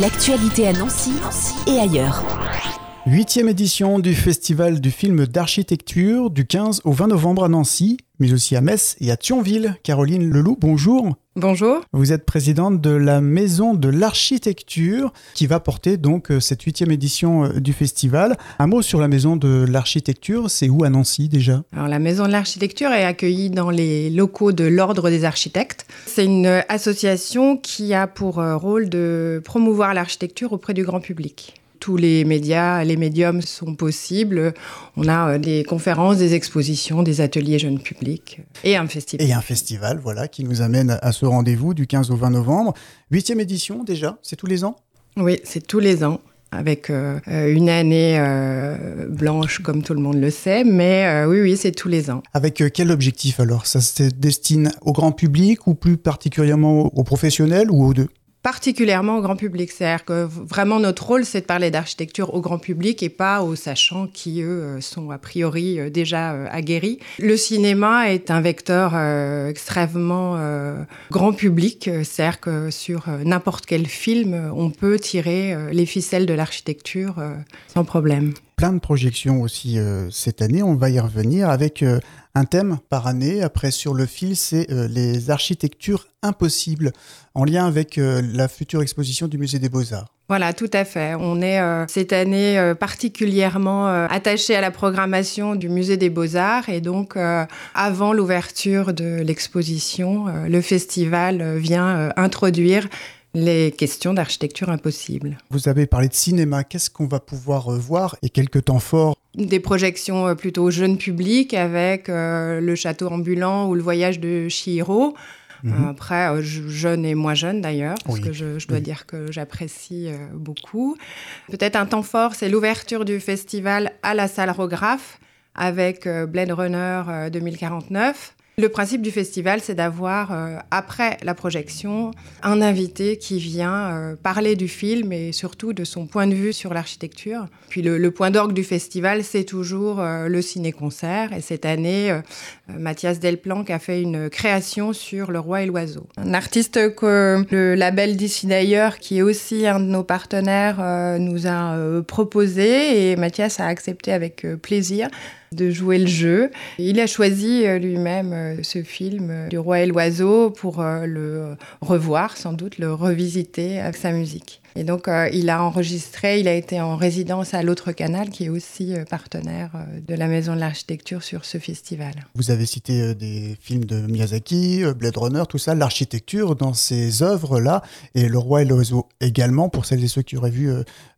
L'actualité à Nancy, et ailleurs. Huitième édition du Festival du film d'architecture du 15 au 20 novembre à Nancy, mais aussi à Metz et à Thionville. Caroline Leloup, bonjour. Bonjour. Vous êtes présidente de la Maison de l'Architecture qui va porter donc euh, cette huitième édition euh, du festival. Un mot sur la Maison de l'Architecture, c'est où à Nancy déjà? Alors la Maison de l'Architecture est accueillie dans les locaux de l'Ordre des architectes. C'est une association qui a pour euh, rôle de promouvoir l'architecture auprès du grand public tous les médias, les médiums sont possibles. On a euh, des conférences, des expositions, des ateliers jeunes publics et un festival. Et un festival, voilà, qui nous amène à ce rendez-vous du 15 au 20 novembre. Huitième édition déjà, c'est tous les ans? Oui, c'est tous les ans avec euh, une année euh, blanche comme tout le monde le sait, mais oui, oui, c'est tous les ans. Avec quel objectif alors? Ça se destine au grand public ou plus particulièrement aux professionnels ou aux deux? Particulièrement au grand public. C'est-à-dire que vraiment notre rôle, c'est de parler d'architecture au grand public et pas aux sachants qui, eux, euh, sont a priori euh, déjà euh, aguerris. Le cinéma est un vecteur extrêmement grand public. C'est-à-dire que sur n'importe quel film, on peut tirer les ficelles de l'architecture sans problème plein de projections aussi cette année. On va y revenir avec un thème par année. Après, sur le fil, c'est euh, les architectures impossibles, en lien avec euh, la future exposition du Musée des Beaux-Arts. Voilà, tout à fait. On est euh, cette année particulièrement attaché à la programmation du Musée des Beaux-Arts et donc avant l'ouverture de l'exposition, le festival vient introduire les questions d'architecture impossible. Vous avez parlé de cinéma, qu'est-ce qu'on va pouvoir voir et quelques temps forts? Des projections euh, plutôt jeune public avec euh, le château ambulant ou le voyage de Chihiro. Mhm. Après, euh, jeune et moins jeune d'ailleurs, parce que je, dois dire que j'apprécie beaucoup. Peut-être un temps fort, c'est l'ouverture du festival à la salle Rograph avec Blade Runner 2049. Le principe du festival, c'est d'avoir, euh, après la projection, un invité qui vient euh, parler du film et surtout de son point de vue sur l'architecture. Puis le, point d'orgue du festival, c'est toujours euh, le ciné-concert. Et cette année, Mathias Delplanque a fait une création sur Le Roi et l'Oiseau. Un artiste que le label d'ici d'ailleurs, qui est aussi un de nos partenaires, nous a proposé et Mathias a accepté avec plaisir de jouer le jeu. Il a choisi euh, lui-même euh, ce film euh, du roi et l'oiseau pour le revoir, sans doute le revisiter avec sa musique. Et donc, euh, il a enregistré, il a été en résidence à l'autre canal, qui est aussi euh, partenaire euh, de la Maison de l'Architecture sur ce festival. Vous avez cité des films de Miyazaki, Blade Runner, tout ça, l'architecture dans ces œuvres-là, et Le Roi et l'Oiseau également, pour celles et ceux qui auraient vu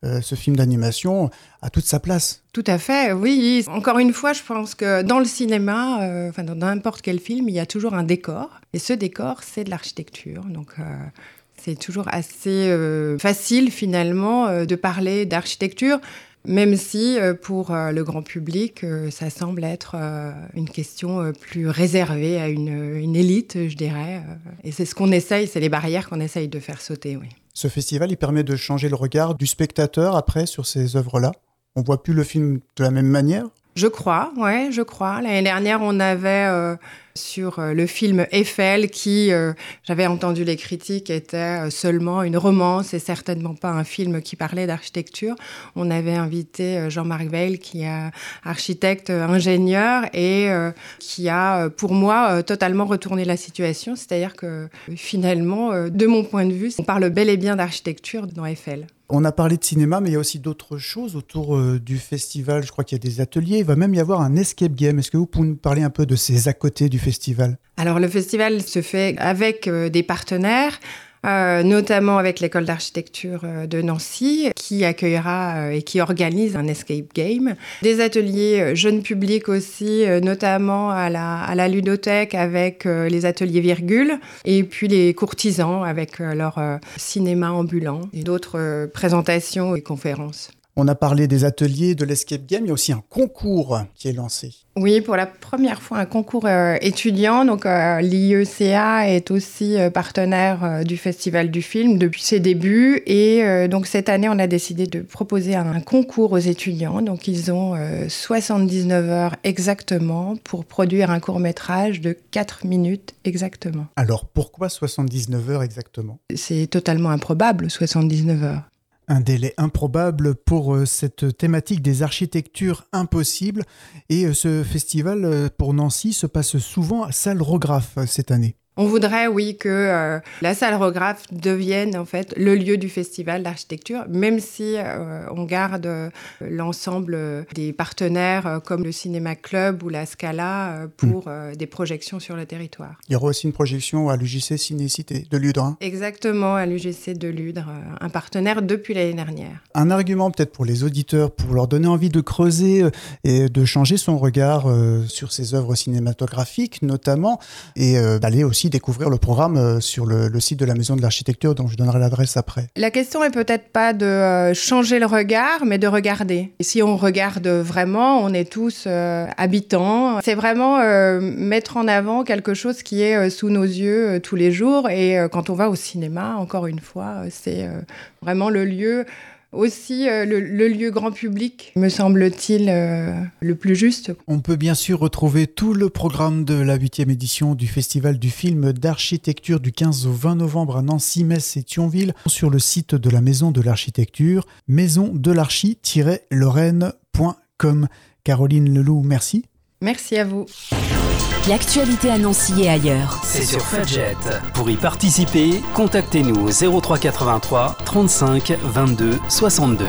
ce film d'animation, a toute sa place. Tout à fait, oui. Encore une fois, je pense que dans le cinéma, enfin dans n'importe quel film, il y a toujours un décor, et ce décor, c'est de l'architecture. Donc, c'est toujours assez euh, facile finalement euh, de parler d'architecture, même si euh, pour le grand public, ça semble être une question plus réservée à une, élite, je dirais. et c'est ce qu'on essaye, c'est les barrières qu'on essaye de faire sauter, oui. Ce festival, il permet de changer le regard du spectateur après sur ces œuvres-là? On voit plus le film de la même manière? Je crois, ouais, je crois. L'année dernière, on avait euh, sur euh, le film Eiffel, qui, euh, j'avais entendu les critiques, était seulement une romance et certainement pas un film qui parlait d'architecture. On avait invité Jean-Marc Veil, qui est architecte, ingénieur et qui a, pour moi, totalement retourné la situation. C'est-à-dire que finalement, de mon point de vue, on parle bel et bien d'architecture dans Eiffel. On a parlé de cinéma, mais il y a aussi d'autres choses autour euh, du festival. Je crois qu'il y a des ateliers. Il va même y avoir un escape game. Est-ce que vous pouvez nous parler un peu de ces à côté du festival? Alors, le festival se fait avec euh, des partenaires. Euh, notamment avec l'école d'architecture euh, de Nancy, qui accueillera euh, et qui organise un escape game. Des ateliers jeunes publics aussi, notamment à la, à la ludothèque avec les ateliers virgule, et puis les courtisans avec leur cinéma ambulant et d'autres présentations et conférences. On a parlé des ateliers, de l'escape game, il y a aussi un concours qui est lancé. Oui, pour la première fois, un concours euh, étudiant. Donc, euh, l'IECA est aussi euh, partenaire du Festival du film depuis ses débuts. Et donc, cette année, on a décidé de proposer un, concours aux étudiants. Donc, ils ont 79 heures exactement pour produire un court-métrage de 4 minutes exactement. Alors, pourquoi 79 heures exactement? C'est totalement improbable, 79 heures. Un délai improbable pour euh, cette thématique des architectures impossibles. Et euh, ce festival euh, pour Nancy se passe souvent à Salle Rographe cette année. On voudrait, oui, que euh, la salle Rographe devienne en fait le lieu du festival d'architecture, même si euh, on garde euh, l'ensemble des partenaires comme le Cinéma Club ou la Scala pour hmm. des projections sur le territoire. Il y aura aussi une projection à l'UGC Cinécité de Ludre. Hein. Exactement, à l'UGC de Ludre, un partenaire depuis l'année dernière. Un argument peut-être pour les auditeurs, pour leur donner envie de creuser et de changer son regard sur ces œuvres cinématographiques notamment, et d'aller aussi découvrir le programme euh, sur le, site de la Maison de l'Architecture, dont je donnerai l'adresse après. La question est peut-être pas de euh, changer le regard, mais de regarder. Si on regarde vraiment, on est tous euh, habitants. C'est vraiment mettre en avant quelque chose qui est sous nos yeux tous les jours. Et quand on va au cinéma, encore une fois, c'est vraiment le lieu aussi euh, le, lieu grand public, me semble-t-il, euh, le plus juste. On peut bien sûr retrouver tout le programme de la 8e édition du Festival du film d'architecture du 15 au 20 novembre à Nancy, Metz et Thionville sur le site de la Maison de l'Architecture, maisondelarchi-lorraine.com. Caroline Leloup, merci. Merci à vous. L'actualité à Nancy ailleurs. C'est sur Fudget. Pour y participer, contactez-nous au 0383 35 22 62.